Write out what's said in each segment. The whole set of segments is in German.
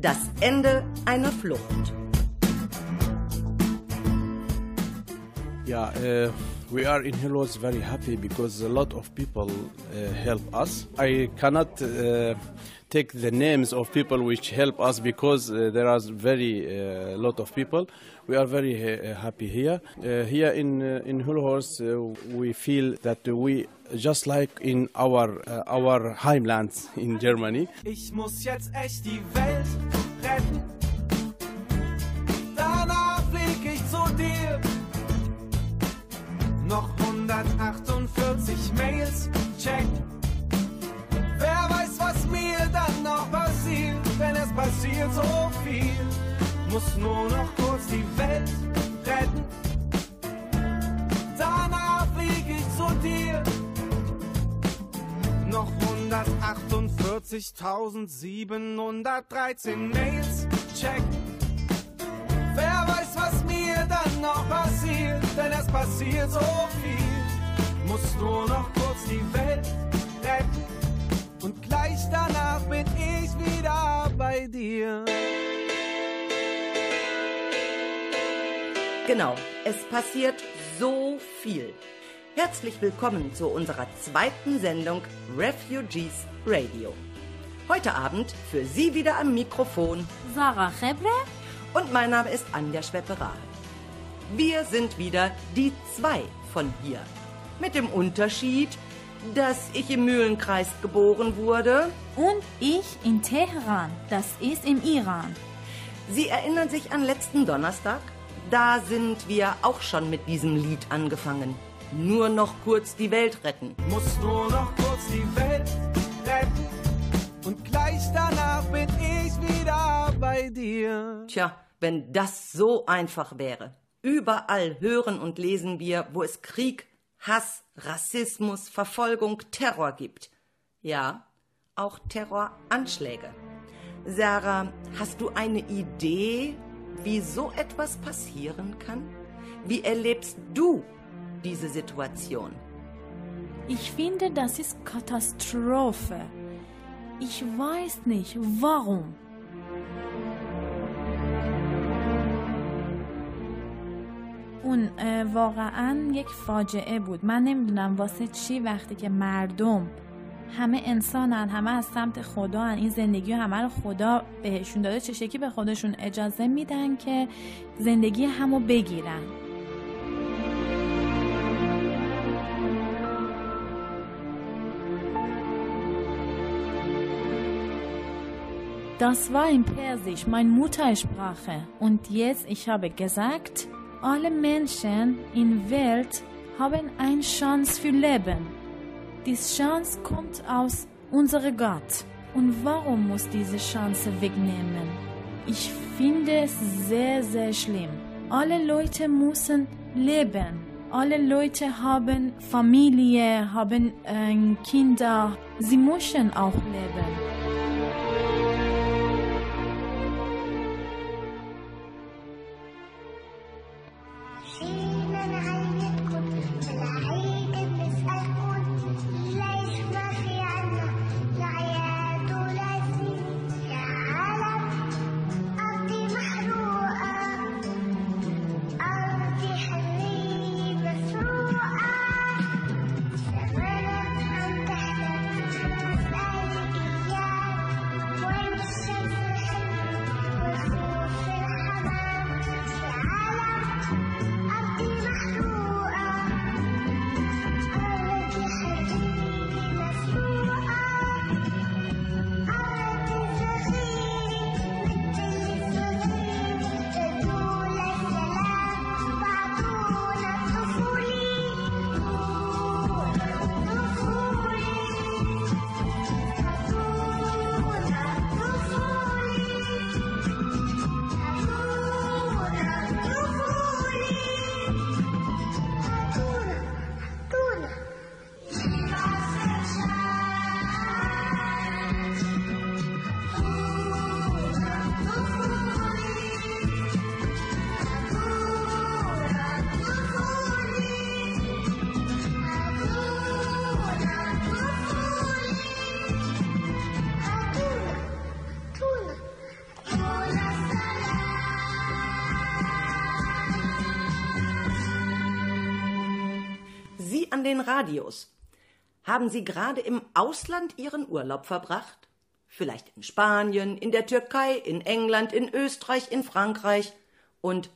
Das Ende einer Flucht. Yeah, uh, we are in Hilos very happy because a lot of people uh, help us. I cannot uh, take the names of people which help us because uh, there are very uh, lot of people. We are very happy here. Here in uh, in uh, we feel that we just like in our uh, our heimlands in Germany. Ich muss jetzt echt die Welt retten. Danach flieg ich zu dir. Noch 148 Mails, check. Wer weiß, was mir dann noch passiert, wenn es passiert so viel. Muss nur noch kurz die Welt retten. Danach flieg ich zu dir. Noch 148.713 Mails, check. Wer weiß, was mir dann noch passiert, denn es passiert so viel. Muss nur noch kurz die Welt retten. Und gleich danach bin ich wieder bei dir. Genau, es passiert so viel. Herzlich willkommen zu unserer zweiten Sendung Refugees Radio. Heute Abend für Sie wieder am Mikrofon Sarah Chebre? und mein Name ist Anja Schwepperal. Wir sind wieder die zwei von hier. Mit dem Unterschied, dass ich im Mühlenkreis geboren wurde. Und ich in Teheran, das ist im Iran. Sie erinnern sich an letzten Donnerstag? Da sind wir auch schon mit diesem Lied angefangen. Nur noch kurz die Welt retten. Muss nur noch kurz die Welt retten. Und gleich danach bin ich wieder bei dir. Tja, wenn das so einfach wäre. Überall hören und lesen wir, wo es Krieg, Hass, Rassismus, Verfolgung, Terror gibt. Ja, auch Terroranschläge. Sarah, hast du eine Idee, wie so etwas passieren kann? Wie erlebst du diese Situation? Ich finde, das ist Katastrophe. Ich weiß nicht, warum. اون واقعا یک فاجعه بود من نمی‌دونم واسه چی وقتی که مردم همه انسانن همه از سمت خدا هن. این زندگی همه رو خدا بهشون داده چه شکلی به خودشون اجازه میدن که زندگی همو بگیرن Das war in Persisch, meine Muttersprache. Und jetzt, ich habe gesagt, alle Menschen in Welt haben eine Chance für Leben. Die Chance kommt aus unserem Gott. Und warum muss diese Chance wegnehmen? Ich finde es sehr, sehr schlimm. Alle Leute müssen leben. Alle Leute haben Familie, haben äh, Kinder. Sie müssen auch leben. Den Radios. Haben Sie gerade im Ausland Ihren Urlaub verbracht? Vielleicht in Spanien, in der Türkei, in England, in Österreich, in Frankreich. Und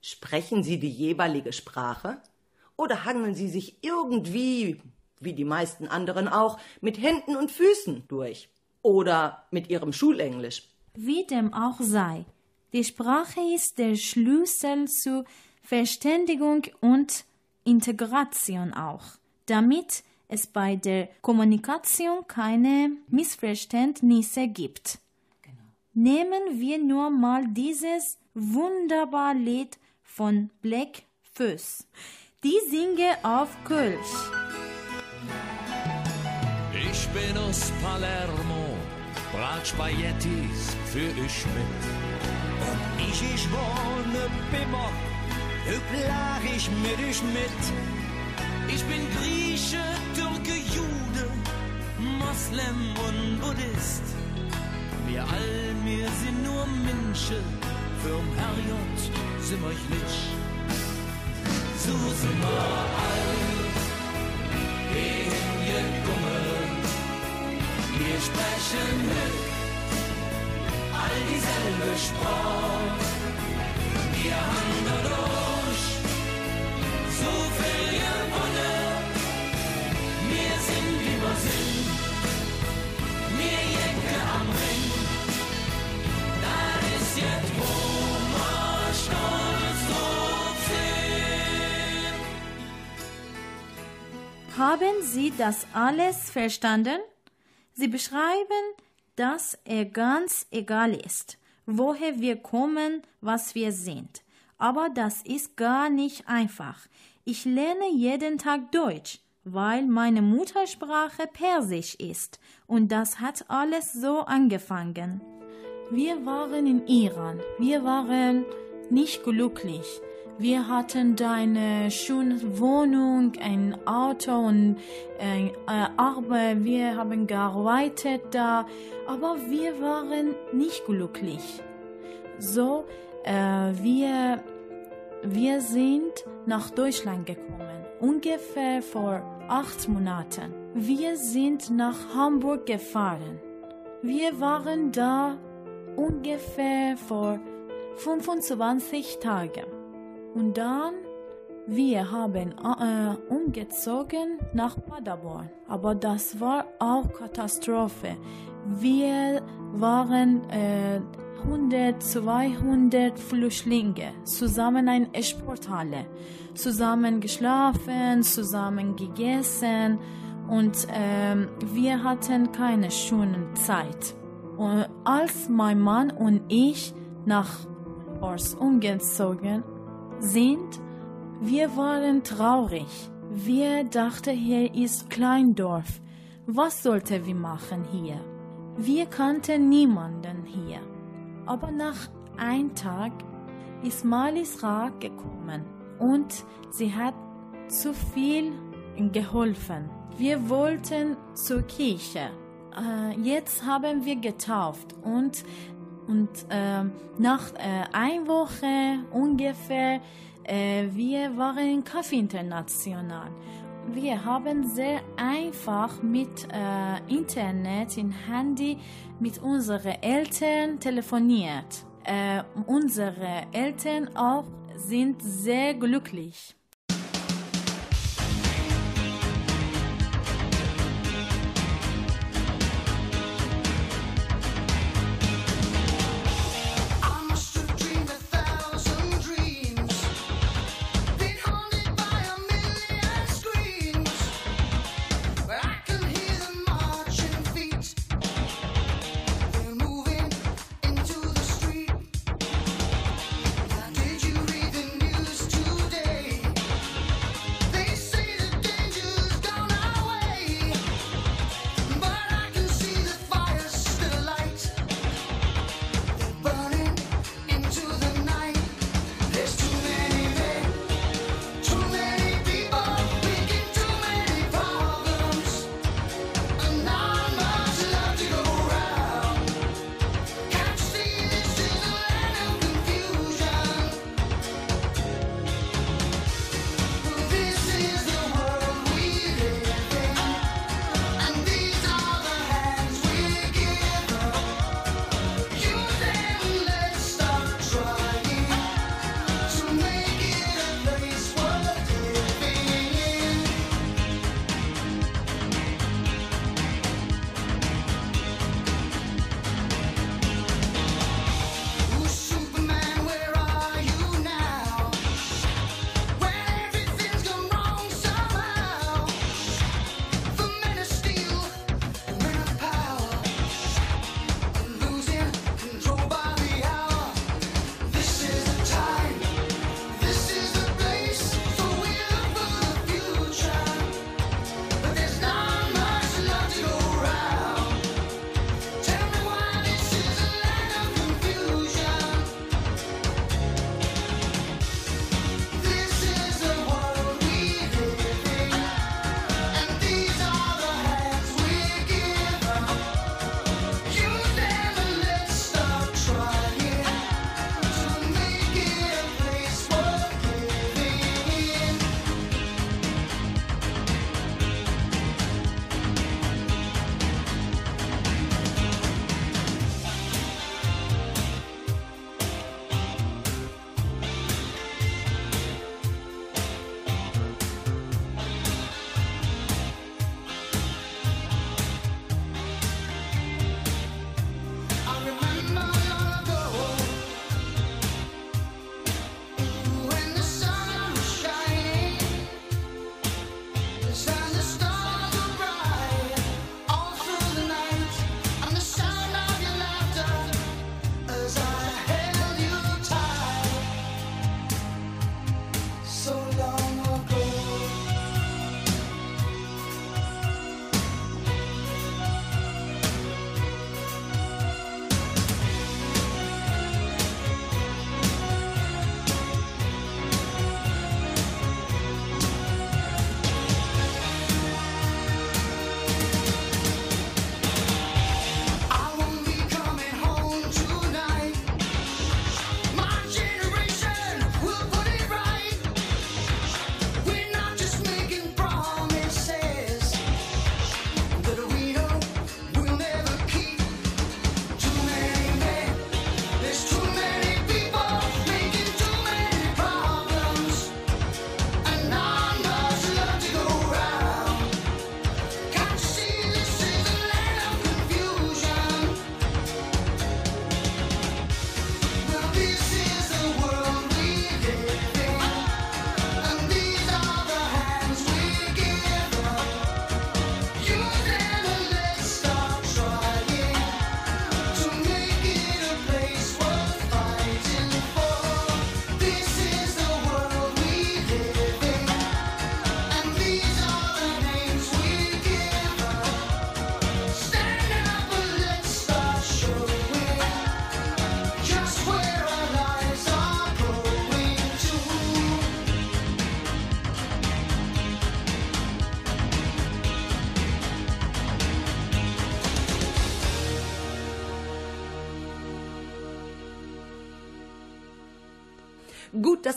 sprechen Sie die jeweilige Sprache? Oder hangeln Sie sich irgendwie, wie die meisten anderen auch, mit Händen und Füßen durch? Oder mit Ihrem Schulenglisch? Wie dem auch sei, die Sprache ist der Schlüssel zu Verständigung und Integration auch, damit es bei der Kommunikation keine Missverständnisse gibt. Nehmen wir nur mal dieses wunderbare Lied von Black Fuss. Die singe auf Kölsch. Ich bin aus Palermo, Bratspaghettis für ich mit. Und ich, ich wohne Bimmer, hüplar ich mit ich mit. Ich bin Grieche, Türke, Jude, Moslem und Buddhist. Wir all, wir sind nur Menschen, fürm Herrgott sind wir nicht. So sind wir alt, hingegummelt. Wir sprechen mit all dieselbe Sprache. Wir haben dadurch Haben Sie das alles verstanden? Sie beschreiben, dass er ganz egal ist, woher wir kommen, was wir sind. Aber das ist gar nicht einfach. Ich lerne jeden Tag Deutsch, weil meine Muttersprache Persisch ist. Und das hat alles so angefangen. Wir waren in Iran. Wir waren nicht glücklich. Wir hatten da eine schöne Wohnung, ein Auto und äh, äh, Arbeit. Wir haben gearbeitet da, aber wir waren nicht glücklich. So, äh, wir, wir sind nach Deutschland gekommen, ungefähr vor acht Monaten. Wir sind nach Hamburg gefahren. Wir waren da ungefähr vor 25 Tagen. Und dann, wir haben äh, umgezogen nach Paderborn. Aber das war auch Katastrophe. Wir waren äh, 100, 200 Flüchtlinge, zusammen eine Sporthalle, zusammen geschlafen, zusammen gegessen und ähm, wir hatten keine schöne Zeit. Und als mein Mann und ich nach Horst umgezogen sind, wir waren traurig. Wir dachten, hier ist Kleindorf. Was sollten wir machen hier? Wir kannten niemanden hier. Aber nach einem Tag ist Malis Rat gekommen und sie hat zu viel geholfen. Wir wollten zur Kirche. Äh, jetzt haben wir getauft und, und äh, nach äh, einer Woche ungefähr äh, wir waren in Kaffee International. Wir haben sehr einfach mit äh, Internet, im Handy mit unseren Eltern telefoniert. Äh, unsere Eltern auch sind sehr glücklich.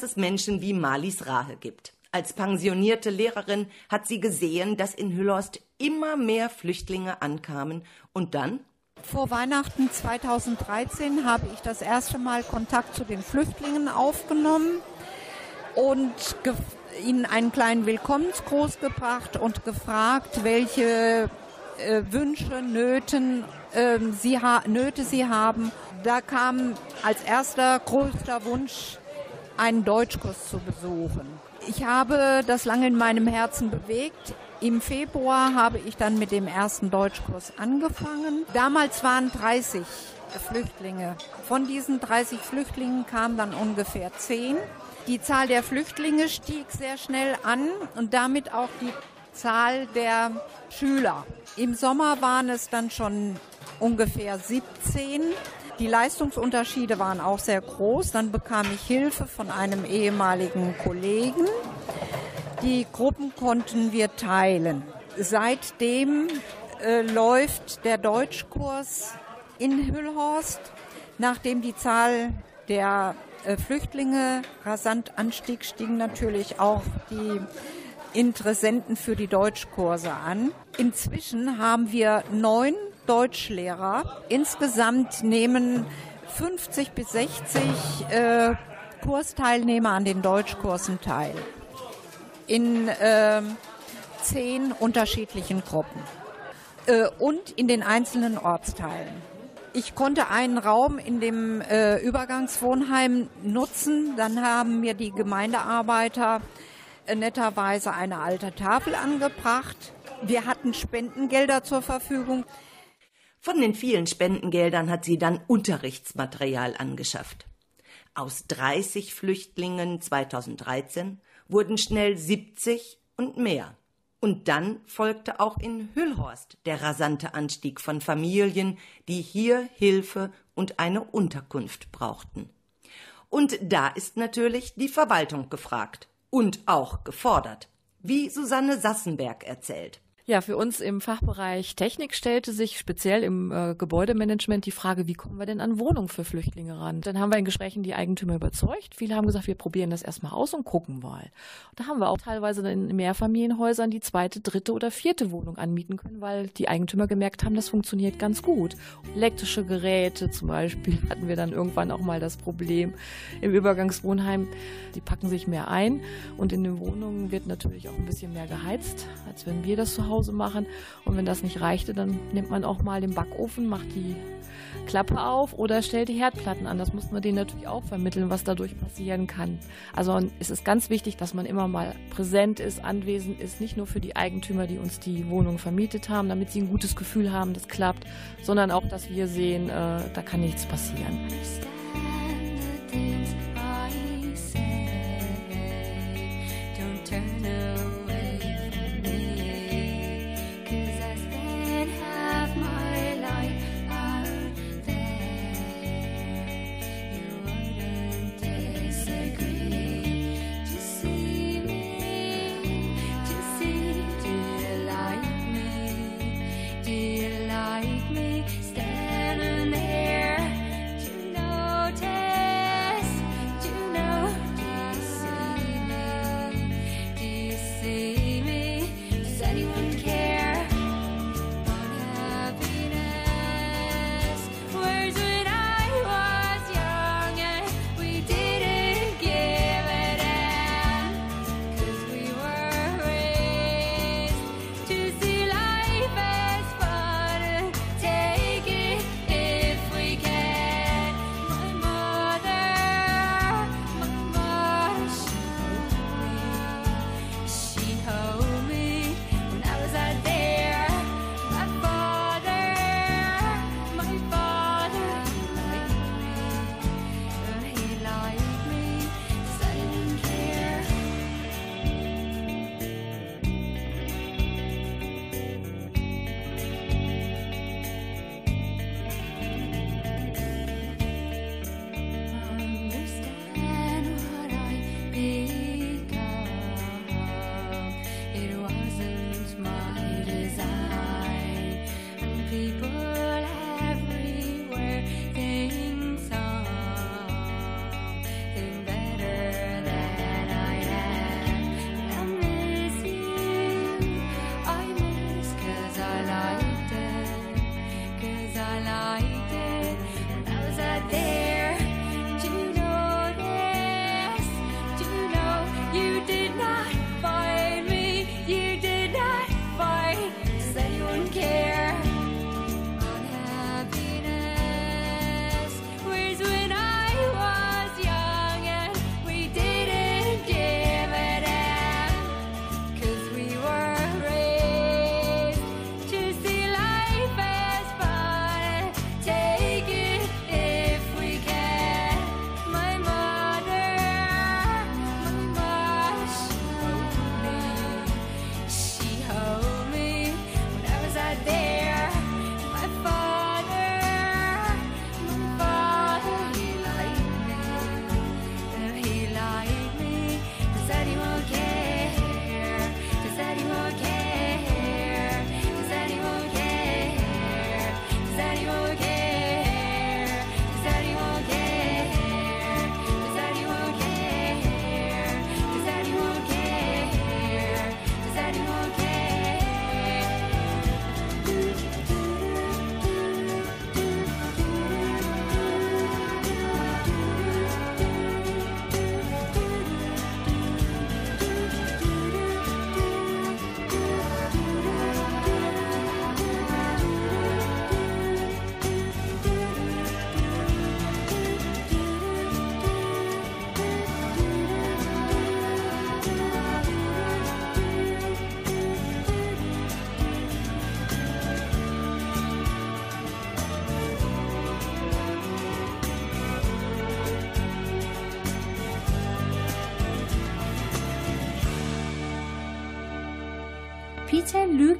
Es Menschen wie Marlies Rahe gibt. Als pensionierte Lehrerin hat sie gesehen, dass in Hüllhorst immer mehr Flüchtlinge ankamen und dann Vor Weihnachten 2013 habe ich das erste Mal Kontakt zu den Flüchtlingen aufgenommen und ihnen einen kleinen Willkommensgruß gebracht und gefragt, welche äh, Wünsche, Nöten, ähm, sie Nöte sie haben. Da kam als erster größter Wunsch, einen Deutschkurs zu besuchen. Ich habe das lange in meinem Herzen bewegt. Im Februar habe ich dann mit dem ersten Deutschkurs angefangen. Damals waren 30 Flüchtlinge. Von diesen 30 Flüchtlingen kamen dann ungefähr 10. Die Zahl der Flüchtlinge stieg sehr schnell an und damit auch die Zahl der Schüler. Im Sommer waren es dann schon ungefähr 17. Die Leistungsunterschiede waren auch sehr groß. Dann bekam ich Hilfe von einem ehemaligen Kollegen. Die Gruppen konnten wir teilen. Seitdem äh, läuft der Deutschkurs in Hüllhorst, nachdem die Zahl der äh, Flüchtlinge rasant anstieg, stiegen natürlich auch die Interessenten für die Deutschkurse an. Inzwischen haben wir neun Deutschlehrer. Insgesamt nehmen 50 bis 60 äh, Kursteilnehmer an den Deutschkursen teil. In äh, zehn unterschiedlichen Gruppen äh, und in den einzelnen Ortsteilen. Ich konnte einen Raum in dem äh, Übergangswohnheim nutzen. Dann haben mir die Gemeindearbeiter äh, netterweise eine alte Tafel angebracht. Wir hatten Spendengelder zur Verfügung. Von den vielen Spendengeldern hat sie dann Unterrichtsmaterial angeschafft. Aus 30 Flüchtlingen 2013 wurden schnell 70 und mehr. Und dann folgte auch in Hüllhorst der rasante Anstieg von Familien, die hier Hilfe und eine Unterkunft brauchten. Und da ist natürlich die Verwaltung gefragt und auch gefordert, wie Susanne Sassenberg erzählt. Ja, für uns im Fachbereich Technik stellte sich speziell im äh, Gebäudemanagement die Frage, wie kommen wir denn an Wohnungen für Flüchtlinge ran? Dann haben wir in Gesprächen die Eigentümer überzeugt. Viele haben gesagt, wir probieren das erstmal aus und gucken mal. Da haben wir auch teilweise in Mehrfamilienhäusern die zweite, dritte oder vierte Wohnung anmieten können, weil die Eigentümer gemerkt haben, das funktioniert ganz gut. Elektrische Geräte zum Beispiel hatten wir dann irgendwann auch mal das Problem im Übergangswohnheim. Die packen sich mehr ein und in den Wohnungen wird natürlich auch ein bisschen mehr geheizt, als wenn wir das zu Hause machen. Und wenn das nicht reichte, dann nimmt man auch mal den Backofen, macht die Klappe auf oder stellt die Herdplatten an. Das muss man denen natürlich auch vermitteln, was dadurch passieren kann. Also es ist ganz wichtig, dass man immer mal präsent ist, anwesend ist, nicht nur für die Eigentümer, die uns die Wohnung vermietet haben, damit sie ein gutes Gefühl haben, das klappt, sondern auch, dass wir sehen, äh, da kann nichts passieren.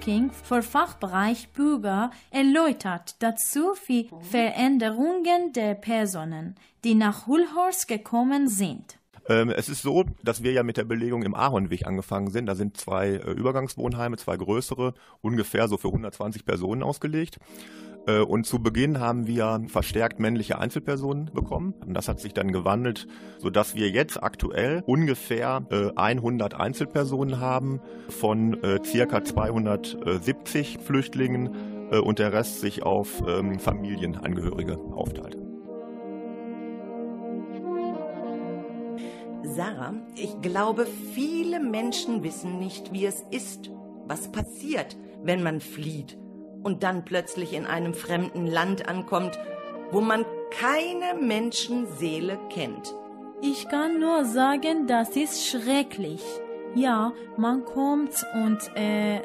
Lüking für Fachbereich Bürger erläutert dazu die Veränderungen der Personen, die nach Hulhorst gekommen sind. Ähm, es ist so, dass wir ja mit der Belegung im Ahornweg angefangen sind. Da sind zwei äh, Übergangswohnheime, zwei größere, ungefähr so für 120 Personen ausgelegt. Äh, Und zu Beginn haben wir verstärkt männliche Einzelpersonen bekommen. Und das hat sich dann gewandelt, sodass wir jetzt aktuell ungefähr äh, 100 Einzelpersonen haben von äh, circa 270 Flüchtlingen äh, und der Rest sich auf ähm, Familienangehörige aufteilt. Sarah, ich glaube, viele Menschen wissen nicht, wie es ist, was passiert, wenn man flieht und dann plötzlich in einem fremden Land ankommt, wo man keine Menschenseele kennt. Ich kann nur sagen, das ist schrecklich. Ja, man kommt und äh,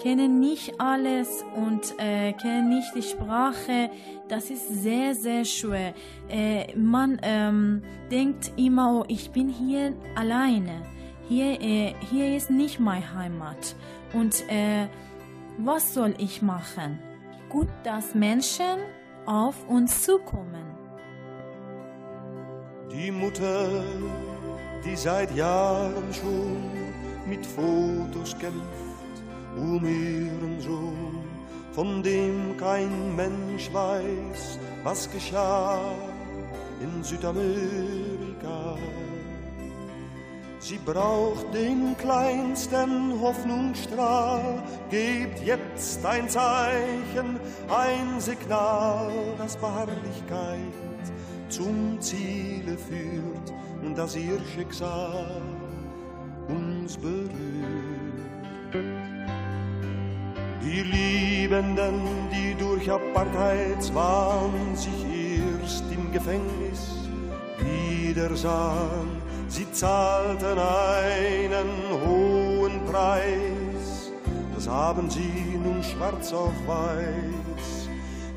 kennen nicht alles und äh, kennen nicht die Sprache. Das ist sehr, sehr schwer. Äh, man ähm, denkt immer, oh, ich bin hier alleine. Hier, äh, hier ist nicht meine Heimat. Und äh, was soll ich machen? Gut, dass Menschen auf uns zukommen. Die Mutter, die seit Jahren schon mit Fotos kämpft um ihren Sohn, von dem kein Mensch weiß, was geschah in Südamerika. Sie braucht den kleinsten Hoffnungsstrahl, gebt jetzt ein Zeichen, ein Signal, das Beharrlichkeit zum Ziele führt und dass ihr Schicksal uns berührt. Die Liebenden, die durch Apartheidswahn sich erst im Gefängnis wieder sahen, sie zahlten einen hohen Preis. Das haben sie nun schwarz auf weiß.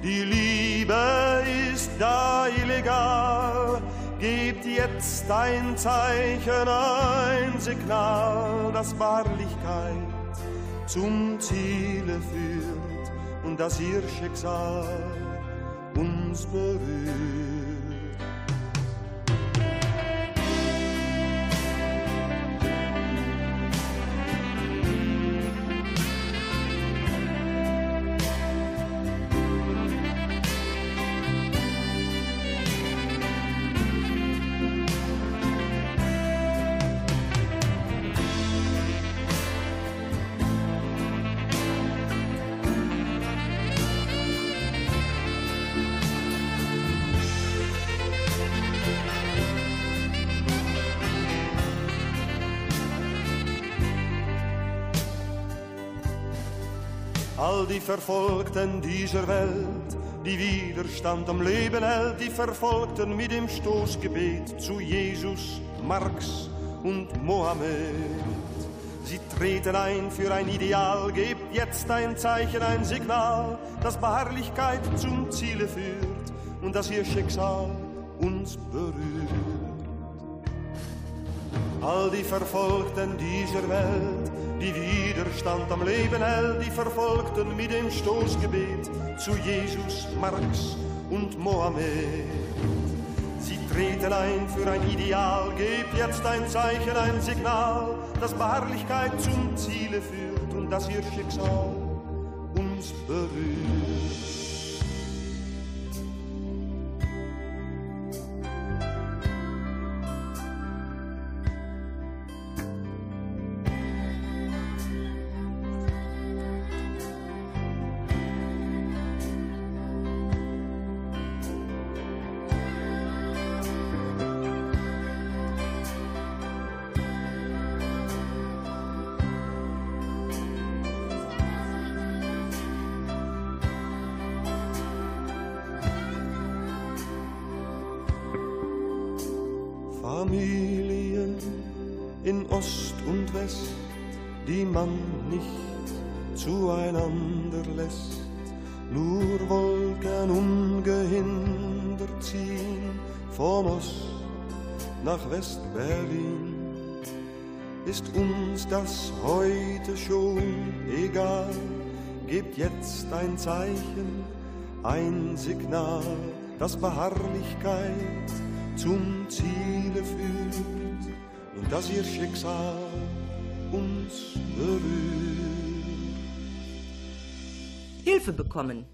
Die Liebe ist da illegal. Gebt jetzt ein Zeichen, ein Signal, das Wahrlichkeit zum Ziele führt und dass ihr Schicksal uns berührt. Verfolgten dieser Welt, die Widerstand am Leben hält, die Verfolgten mit dem Stoßgebet zu Jesus, Marx und Mohammed. Sie treten ein für ein Ideal, gebt jetzt ein Zeichen, ein Signal, das Beharrlichkeit zum Ziele führt und dass ihr Schicksal uns berührt. All die Verfolgten dieser Welt, die Widerstand am Leben hält, die Verfolgten mit dem Stoßgebet zu Jesus, Marx und Mohammed. Sie treten ein für ein Ideal, gebt jetzt ein Zeichen, ein Signal, das Beharrlichkeit zum Ziele führt und dass ihr Schicksal uns berührt. West, die man nicht zueinander lässt. Nur Wolken ungehindert ziehen vom Ost nach West-Berlin. ist uns das heute schon egal. Gebt jetzt ein Zeichen, ein Signal, das Beharrlichkeit zum Ziele führt und dass ihr Schicksal uns berührt. Hilfe bekommen.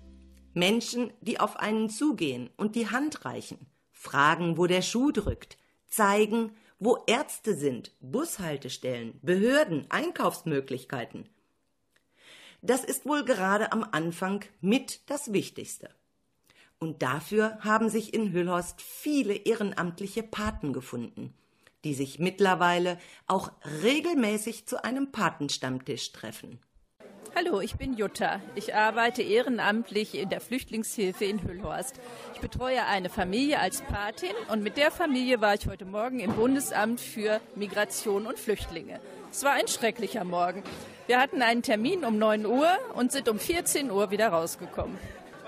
Menschen, die auf einen zugehen und die Hand reichen, fragen, wo der Schuh drückt, zeigen, wo Ärzte sind, Bushaltestellen, Behörden, Einkaufsmöglichkeiten. Das ist wohl gerade am Anfang mit das Wichtigste. Und dafür haben sich in Hüllhorst viele ehrenamtliche Paten gefunden, die sich mittlerweile auch regelmäßig zu einem Patenstammtisch treffen. Hallo, ich bin Jutta. Ich arbeite ehrenamtlich in der Flüchtlingshilfe in Hüllhorst. Ich betreue eine Familie als Patin und mit der Familie war ich heute Morgen im Bundesamt für Migration und Flüchtlinge. Es war ein schrecklicher Morgen. Wir hatten einen Termin um 9 Uhr und sind um 14 Uhr wieder rausgekommen.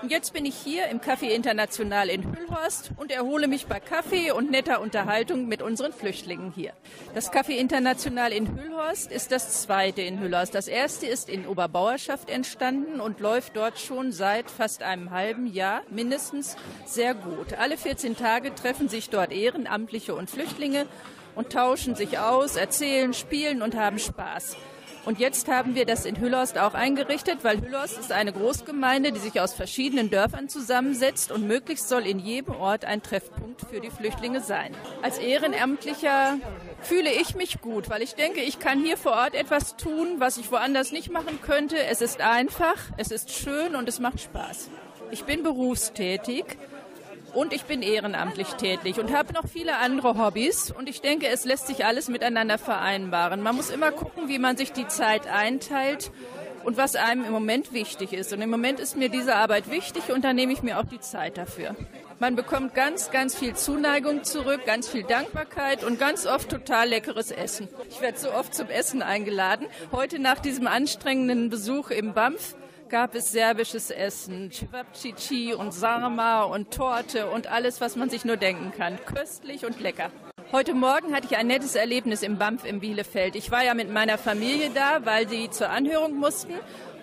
Und jetzt bin ich hier im Café International in Hüllhorst und erhole mich bei Kaffee und netter Unterhaltung mit unseren Flüchtlingen hier. Das Café International in Hüllhorst ist das zweite in Hüllhorst. Das erste ist in Oberbauerschaft entstanden und läuft dort schon seit fast einem halben Jahr mindestens sehr gut. Alle 14 Tage treffen sich dort Ehrenamtliche und Flüchtlinge und tauschen sich aus, erzählen, spielen und haben Spaß. Und jetzt haben wir das in Hüllhorst auch eingerichtet, weil Hüllhorst ist eine Großgemeinde, die sich aus verschiedenen Dörfern zusammensetzt und möglichst soll in jedem Ort ein Treffpunkt für die Flüchtlinge sein. Als Ehrenamtlicher fühle ich mich gut, weil ich denke, ich kann hier vor Ort etwas tun, was ich woanders nicht machen könnte. Es ist einfach, es ist schön und es macht Spaß. Ich bin berufstätig und ich bin ehrenamtlich tätig und habe noch viele andere Hobbys. Und ich denke, es lässt sich alles miteinander vereinbaren. Man muss immer gucken, wie man sich die Zeit einteilt und was einem im Moment wichtig ist. Und im Moment ist mir diese Arbeit wichtig und da nehme ich mir auch die Zeit dafür. Man bekommt ganz, ganz viel Zuneigung zurück, ganz viel Dankbarkeit und ganz oft total leckeres Essen. Ich werde so oft zum Essen eingeladen. Heute nach diesem anstrengenden Besuch im BAMF gab es serbisches Essen, Cevapcici und Sarma und Torte und alles, was man sich nur denken kann. Köstlich und lecker. Heute Morgen hatte ich ein nettes Erlebnis im BAMF in Bielefeld. Ich war ja mit meiner Familie da, weil sie zur Anhörung mussten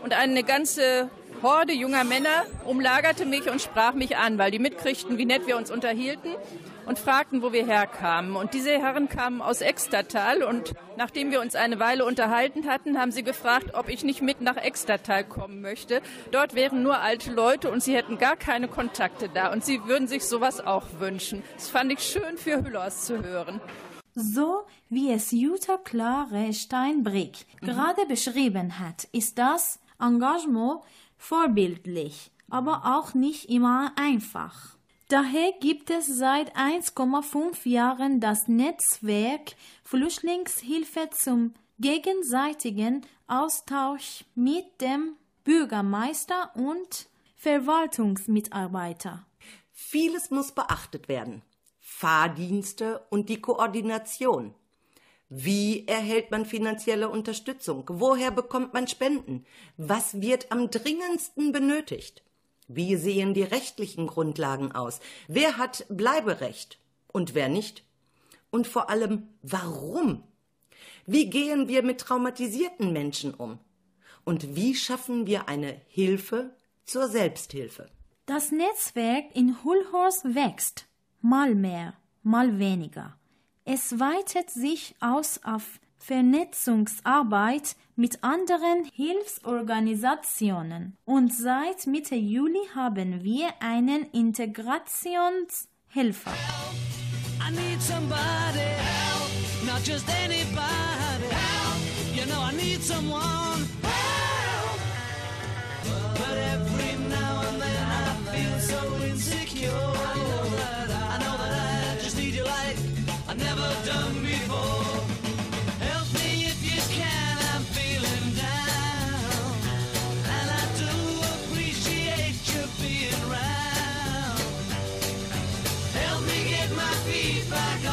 und eine ganze Horde junger Männer umlagerte mich und sprach mich an, weil die mitkriegten, wie nett wir uns unterhielten und fragten, wo wir herkamen. Und diese Herren kamen aus Extertal und nachdem wir uns eine Weile unterhalten hatten, haben sie gefragt, ob ich nicht mit nach Extertal kommen möchte. Dort wären nur alte Leute und sie hätten gar keine Kontakte da und sie würden sich sowas auch wünschen. Das fand ich schön für Hüllers zu hören. So wie es Jutta Klare Steinbrick gerade beschrieben hat, ist das Engagement vorbildlich, aber auch nicht immer einfach. Daher gibt es seit 1,5 Jahren das Netzwerk Flüchtlingshilfe zum gegenseitigen Austausch mit dem Bürgermeister und Verwaltungsmitarbeiter. Vieles muss beachtet werden. Fahrdienste und die Koordination. Wie erhält man finanzielle Unterstützung? Woher bekommt man Spenden? Was wird am dringendsten benötigt? Wie sehen die rechtlichen Grundlagen aus? Wer hat Bleiberecht und wer nicht? Und vor allem, warum? Wie gehen wir mit traumatisierten Menschen um? Und wie schaffen wir eine Hilfe zur Selbsthilfe? Das Netzwerk in Hullhorst wächst, mal mehr, mal weniger. Es weitet sich aus auf Vernetzungsarbeit mit anderen Hilfsorganisationen. Und seit Mitte Juli haben wir einen Integrationshelfer. I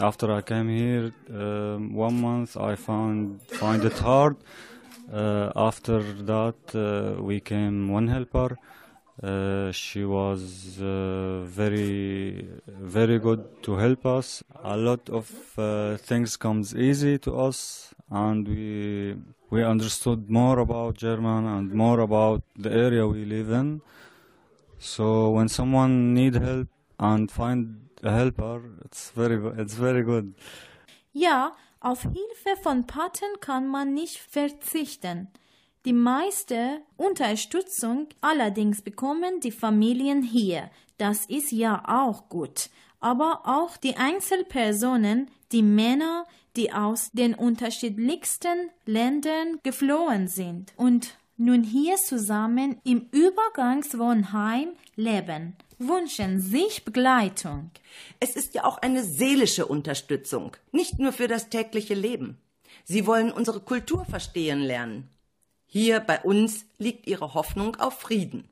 After I came here, um, one month I found find it hard. Uh, after that, uh, we came one helper. Uh, she was uh, very, very good to help us. A lot of uh, things comes easy to us, and we we understood more about German and more about the area we live in. So when someone need help and find helper, it's very it's very good. Ja, auf Hilfe von Paten kann man nicht verzichten. Die meiste Unterstützung allerdings bekommen die Familien hier. Das ist ja auch gut. Aber auch die Einzelpersonen, die Männer, die aus den unterschiedlichsten Ländern geflohen sind und nun hier zusammen im Übergangswohnheim leben, wünschen sich Begleitung. Es ist ja auch eine seelische Unterstützung, nicht nur für das tägliche Leben. Sie wollen unsere Kultur verstehen lernen. Hier bei uns liegt ihre Hoffnung auf Frieden.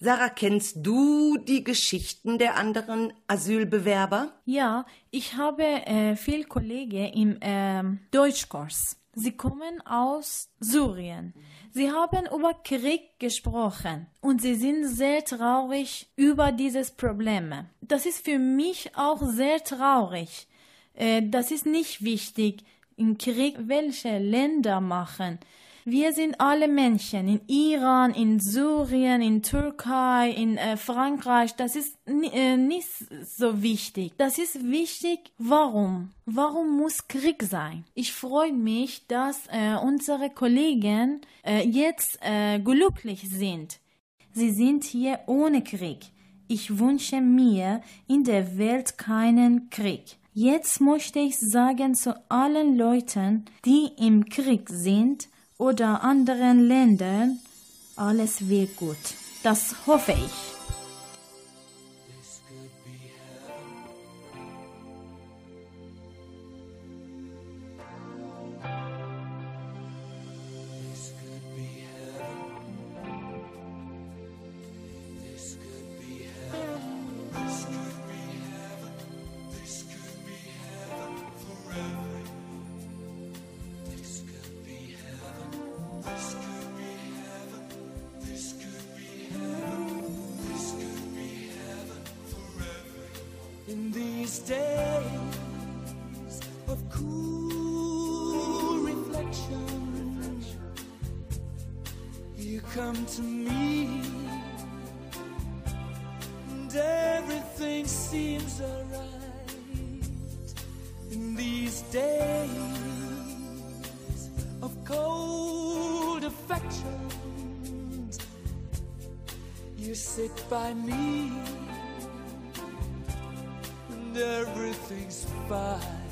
Sarah, kennst du die Geschichten der anderen Asylbewerber? Ja, ich habe äh, viele Kollegen im ähm, Deutschkurs. Sie kommen aus Syrien. Sie haben über Krieg gesprochen und sie sind sehr traurig über dieses Problem. Das ist für mich auch sehr traurig. Äh, das ist nicht wichtig, im Krieg welche Länder machen. Wir sind alle Menschen in Iran, in Syrien, in Türkei, in äh, Frankreich. Das ist äh, nicht so wichtig. Das ist wichtig, warum? Warum muss Krieg sein? Ich freue mich, dass äh, unsere Kollegen äh, jetzt äh, glücklich sind. Sie sind hier ohne Krieg. Ich wünsche mir in der Welt keinen Krieg. Jetzt möchte ich sagen zu allen Leuten, die im Krieg sind oder anderen Ländern, alles wird gut. Das hoffe ich. Sit by me and everything's fine.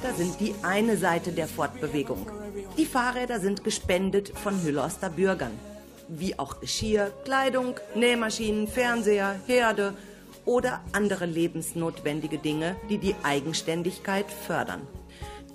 Fahrräder sind die eine Seite der Fortbewegung. Die Fahrräder sind gespendet von Hüllerster Bürgern. Wie auch Geschirr, Kleidung, Nähmaschinen, Fernseher, Herde oder andere lebensnotwendige Dinge, die die Eigenständigkeit fördern.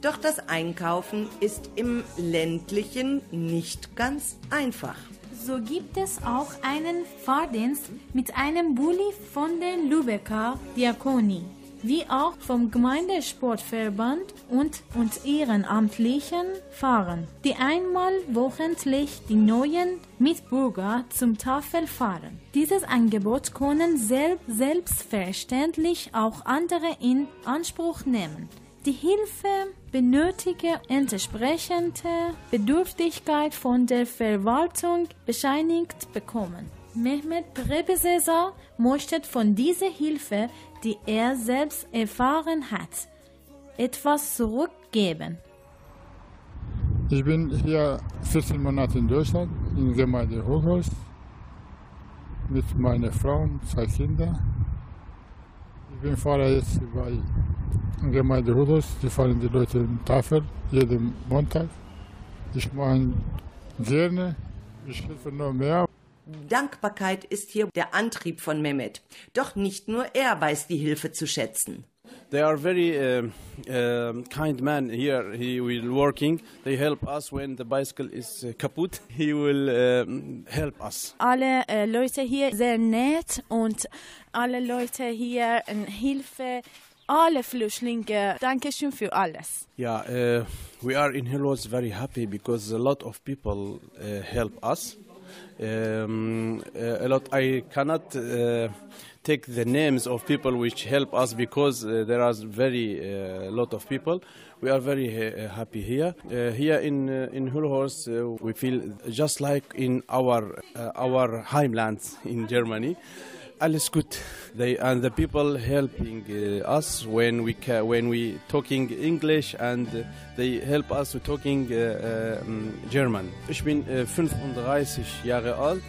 Doch das Einkaufen ist im ländlichen nicht ganz einfach. So gibt es auch einen Fahrdienst mit einem Bulli von der Lübecker Diakonie, wie auch vom Gemeindesportverband und, und ehrenamtlichen Fahrern, die einmal wochentlich die neuen Mitbürger zum Tafel fahren. Dieses Angebot können sel selbstverständlich auch andere in Anspruch nehmen. Die Hilfe benötige entsprechende Bedürftigkeit von der Verwaltung bescheinigt bekommen. Mehmet Prebesesa möchte von dieser Hilfe, die er selbst erfahren hat, etwas zurückgeben. Ich bin hier 14 Monate in Deutschland, in der Gemeinde Hochhaus, mit meiner Frau und zwei Kindern. Ich bin Fahrer jetzt bei der Gemeinde Hochhaus. Die fahren die Leute in Tafel jeden Montag. Ich mache gerne, ich helfe noch mehr. Dankbarkeit ist hier der Antrieb von Mehmet. Doch nicht nur er weiß die Hilfe zu schätzen. They are very uh, uh, kind man here. He will working. They help us when the bicycle is uh, kaputt. He will um, help us. Alle äh, Leute hier sehr nett und alle Leute hier in Hilfe, alle Flüchtlinge. Dankeschön für alles. Yeah, uh, we are in Hilos very happy because a lot of people uh, help us. Um, uh, a lot. I cannot uh, take the names of people which help us because uh, there are very lot of people. We are very happy here. Here in in Hulhorst, we feel just like in our our homelands in Germany. Alles gut. They and the people helping uh, us when we ca- when we talking English and they help us to talking uh, um, German. Ich bin uh, 35 Jahre alt.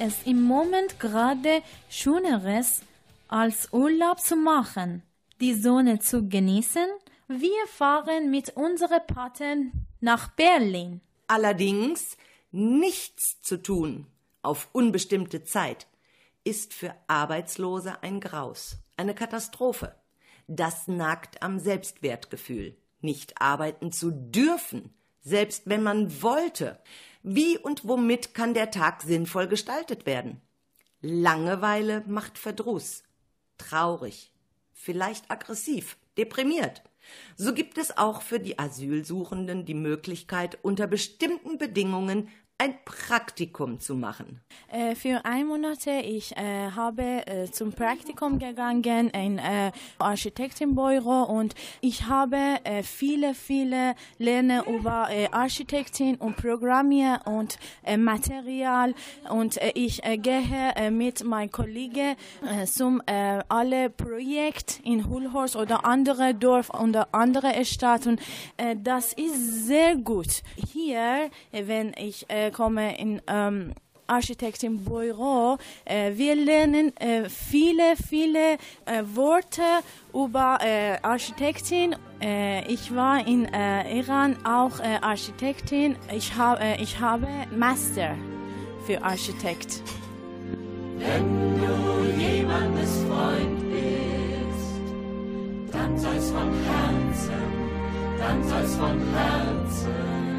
Es im Moment gerade Schöneres, als Urlaub zu machen, die Sonne zu genießen? Wir fahren mit unseren Paten nach Berlin. Allerdings nichts zu tun auf unbestimmte Zeit ist für Arbeitslose ein Graus, eine Katastrophe. Das nagt am Selbstwertgefühl. Nicht arbeiten zu dürfen, selbst wenn man wollte. Wie und womit kann der Tag sinnvoll gestaltet werden? Langeweile macht Verdruss, traurig, vielleicht aggressiv, deprimiert. So gibt es auch für die Asylsuchenden die Möglichkeit, unter bestimmten Bedingungen ein Praktikum zu machen. Äh, für ein Monat ich äh, habe äh, zum Praktikum gegangen in äh, Architektenbüro und ich habe äh, viele viele lernen über äh, Architektin und Programmieren und äh, Material und äh, ich gehe mit meinem Kollegen zum alle Projekt in Hulhorst oder andere Dorf oder andere Stadt und das ist sehr gut. Hier, wenn ich komme in ähm, Architektenbüro. Äh, wir lernen äh, viele, viele äh, Worte über äh, Architektin. Äh, ich war in äh, Iran auch äh, Architektin. Ich, hab, ich habe Master für Architekt. Wenn du jemandes Freund bist, dann sei's von Herzen, dann sei's von Herzen.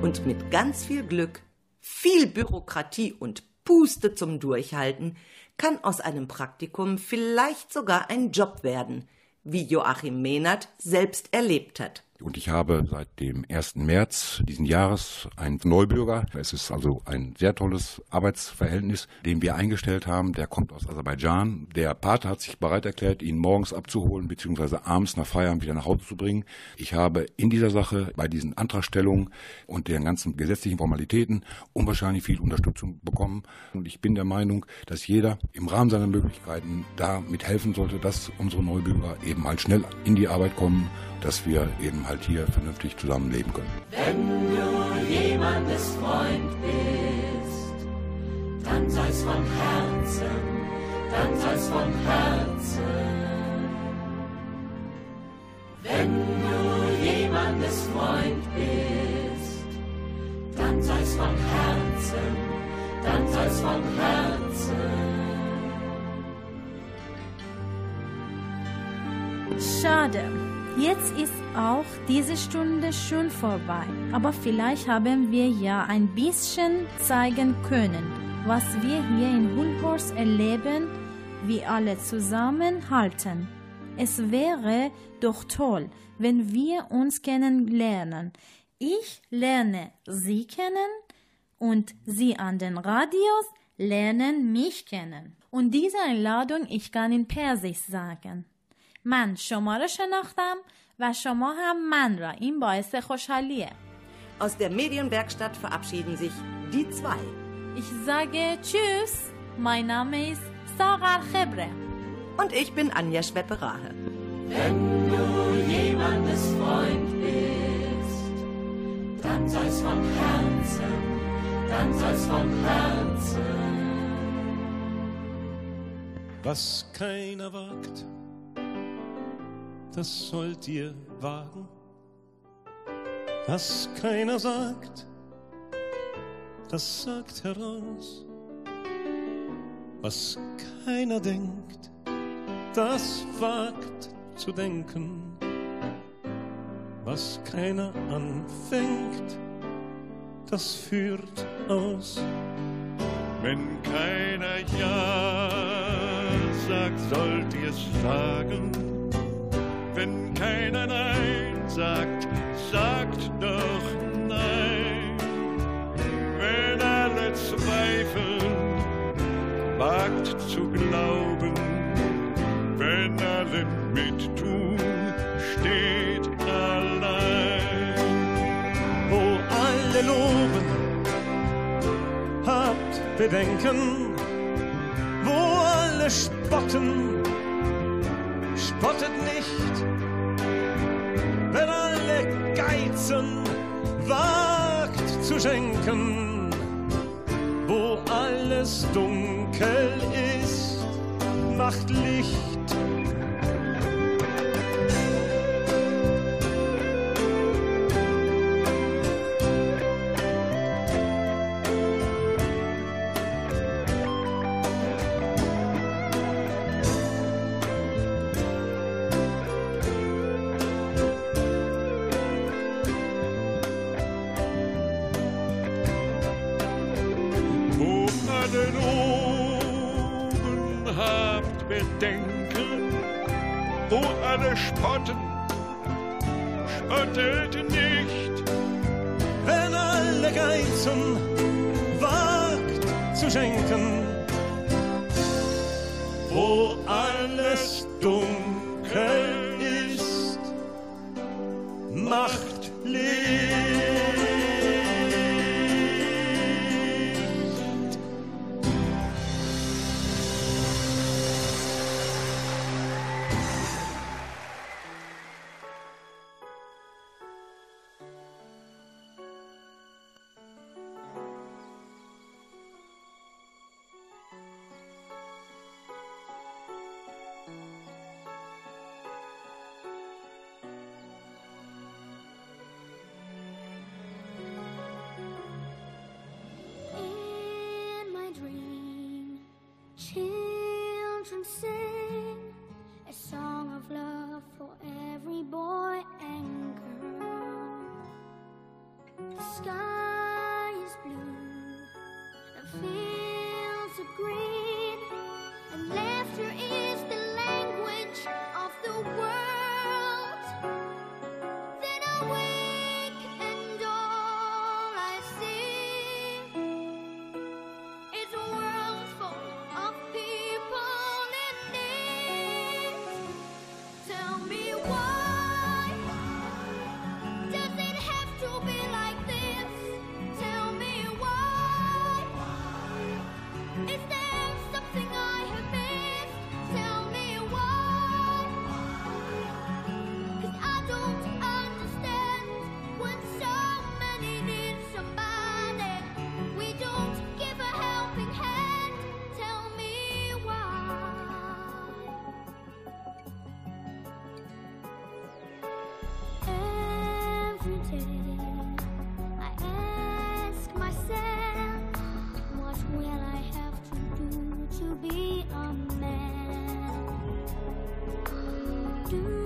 Und mit ganz viel Glück, viel Bürokratie und Puste zum Durchhalten kann aus einem Praktikum vielleicht sogar ein Job werden, wie Joachim Mehnert selbst erlebt hat. Und ich habe seit dem 1. März diesen Jahres einen Neubürger. Es ist also ein sehr tolles Arbeitsverhältnis, den wir eingestellt haben. Der kommt aus Aserbaidschan. Der Pate hat sich bereit erklärt, ihn morgens abzuholen bzw. abends nach Feierabend wieder nach Hause zu bringen. Ich habe in dieser Sache bei diesen Antragstellungen und den ganzen gesetzlichen Formalitäten unwahrscheinlich viel Unterstützung bekommen. Und ich bin der Meinung, dass jeder im Rahmen seiner Möglichkeiten da mithelfen sollte, dass unsere Neubürger eben halt schnell in die Arbeit kommen, dass wir eben halt hier vernünftig zusammenleben können. Wenn du jemandes Freund bist, dann sei's von Herzen, dann sei's von Herzen. Wenn du jemandes Freund bist, dann sei's von Herzen, dann sei's von Herzen. Schade. Jetzt ist auch diese Stunde schon vorbei. Aber vielleicht haben wir ja ein bisschen zeigen können, was wir hier in Hulhorst erleben, wie alle zusammenhalten. Es wäre doch toll, wenn wir uns kennenlernen. Ich lerne Sie kennen und Sie an den Radios lernen mich kennen. Und diese Einladung, ich kann in Persisch sagen. من شما را شناختم و شما هم من را این باعث خوشحالیه Aus der Medienwerkstatt verabschieden sich die zwei. Ich sage Tschüss, mein Name ist Sagar Chebre. Und ich bin Anja Schwepperahe. Wenn du jemandes Freund bist, dann sei's von Herzen, dann sei's von Herzen. Was keiner wagt, das sollt ihr wagen. Was keiner sagt, das sagt heraus. Was keiner denkt, das wagt zu denken. Was keiner anfängt, das führt aus. Wenn keiner Ja sagt, sollt ihr's sagen. Keiner Nein sagt, sagt doch Nein. Wenn alle zweifeln, wagt zu glauben. Wenn alle mittun, steht allein. Wo alle loben, habt Bedenken. Wo alle spotten, spottet nicht. Herzen wagt zu schenken, wo alles dunkel ist, macht Licht. Sky Do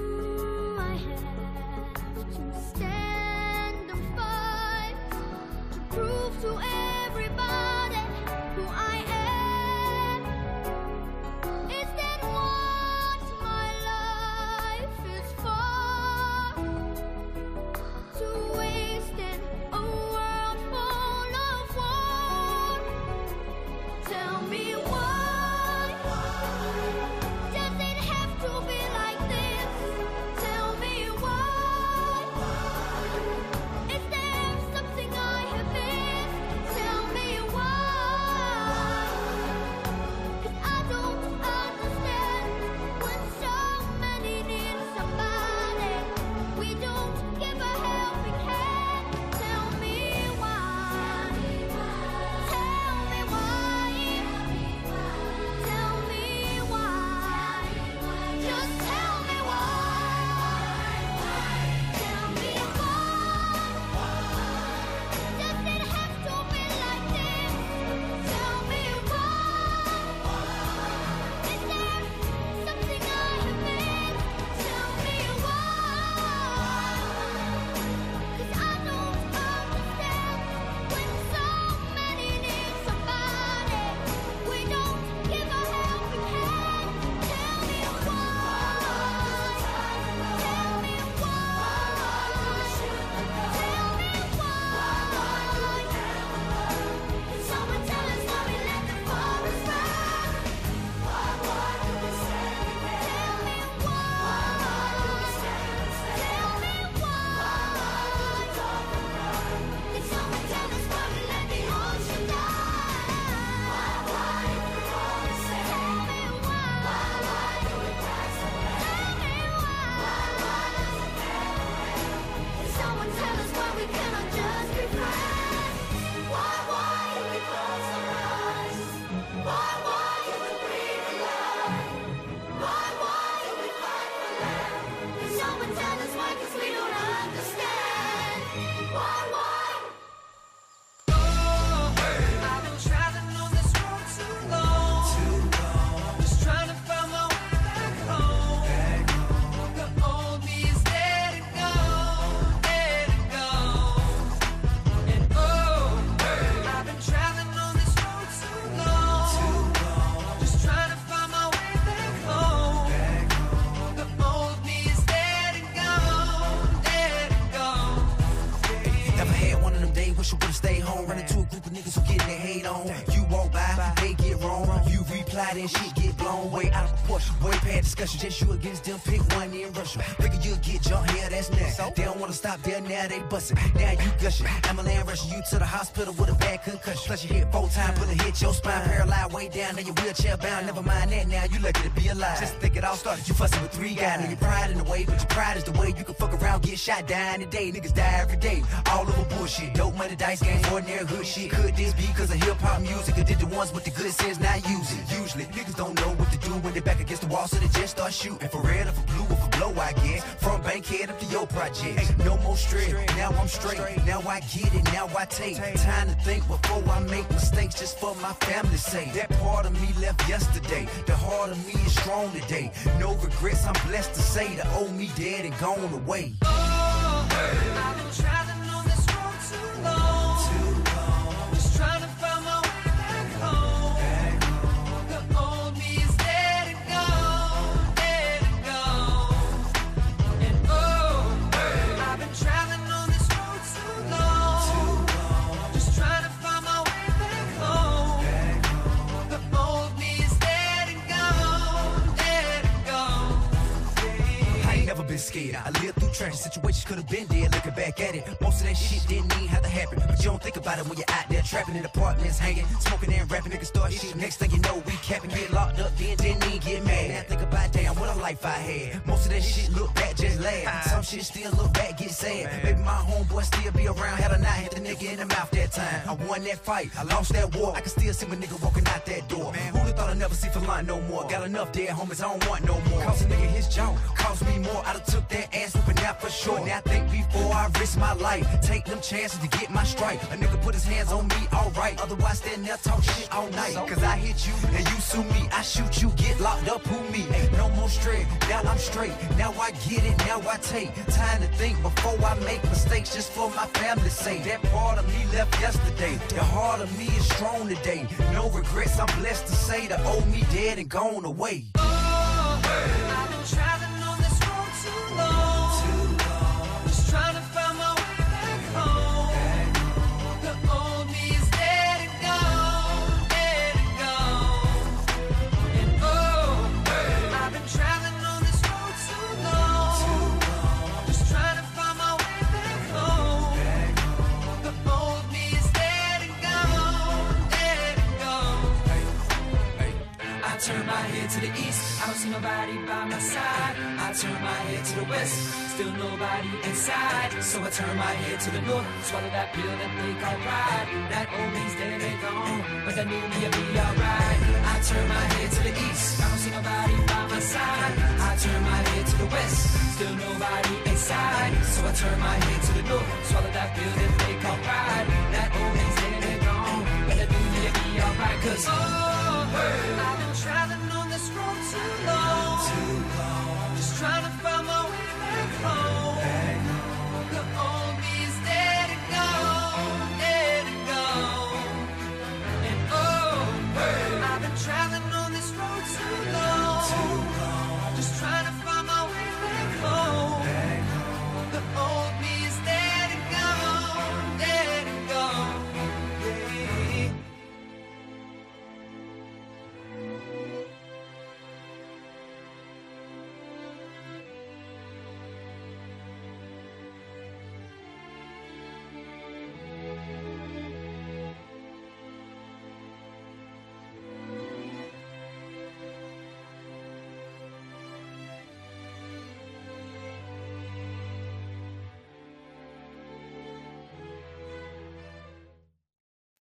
one in rush 'em. Figure you'll get jumped here, that's next. They don't wanna stop there, now they bustin'. Now you gushing. Ambulance rushing you to the hospital with a bad concussion. Plus you hit four times, bullet hit your spine, paralyzed way down, now you wheelchair bound. Never mind that, now you lucky to be alive. Just think it all started, you fussin' with three guys. Now your pride in the way, but your pride is the way you can fuck around, get shot, die today. Niggas die every day, all over bullshit. Dope money, dice game, ordinary hood shit. Could this be cause of hip hop music? Or did the ones with the good sense not use it? Usually, niggas don't know what to do when they're back against the wall, so they just start shooting. For real or for blow, I get From Bankhead up to your project. No more stress, now I'm straight. Now I get it, now I take time to think before I make mistakes just for my family's sake. That part of me left yesterday. The heart of me is strong today. No regrets, I'm blessed to say the old me dead and gone away. Oh, I've been scared. I lived through tragic situations, could have been dead. Looking back at it, most of that shit didn't even have to happen. But you don't think about it when you're out there trapping in apartments, hanging, smoking and rapping. Niggas start shit. Next thing you know, we capping, get locked up, then didn't even get mad. Now think about damn what a life I had. Most of that shit look back, just laugh. Some shit still look back, get sad. Maybe my homeboy still be around. Had I not hit the nigga in the mouth that time. I won that fight, I lost that war. I can still see my nigga walking out that door. Man, who'da thought I'd never see for line no more? Got enough dead homies, I don't want no more. Cost a nigga his jaw, cost me more. I done took that ass whooping out for sure. Now think before I risk my life. Take them chances to get my strike. A nigga put his hands on me, alright. Otherwise, stand there talk shit all night. Cause I hit you and you sue me. I shoot you, get locked up, who me? Ain't no more straight. Now I'm straight. Now I get it, now I take time to think before I make mistakes just for my family's sake. That part of me left yesterday. The heart of me is strong today. No regrets, I'm blessed to say the old me dead and gone away. I've been I turn my head to the west, still nobody inside. So I turn my head to the north, swallow that pill that they call pride. That old me's dead and gone, but that new me'll be alright. I turn my head to the east, I don't see nobody by my side. I turn my head to the west, still nobody inside. So I turn my head to the north, swallow that pill that they call pride. That old me's dead and gone, but that new me'll be alright. Cause oh,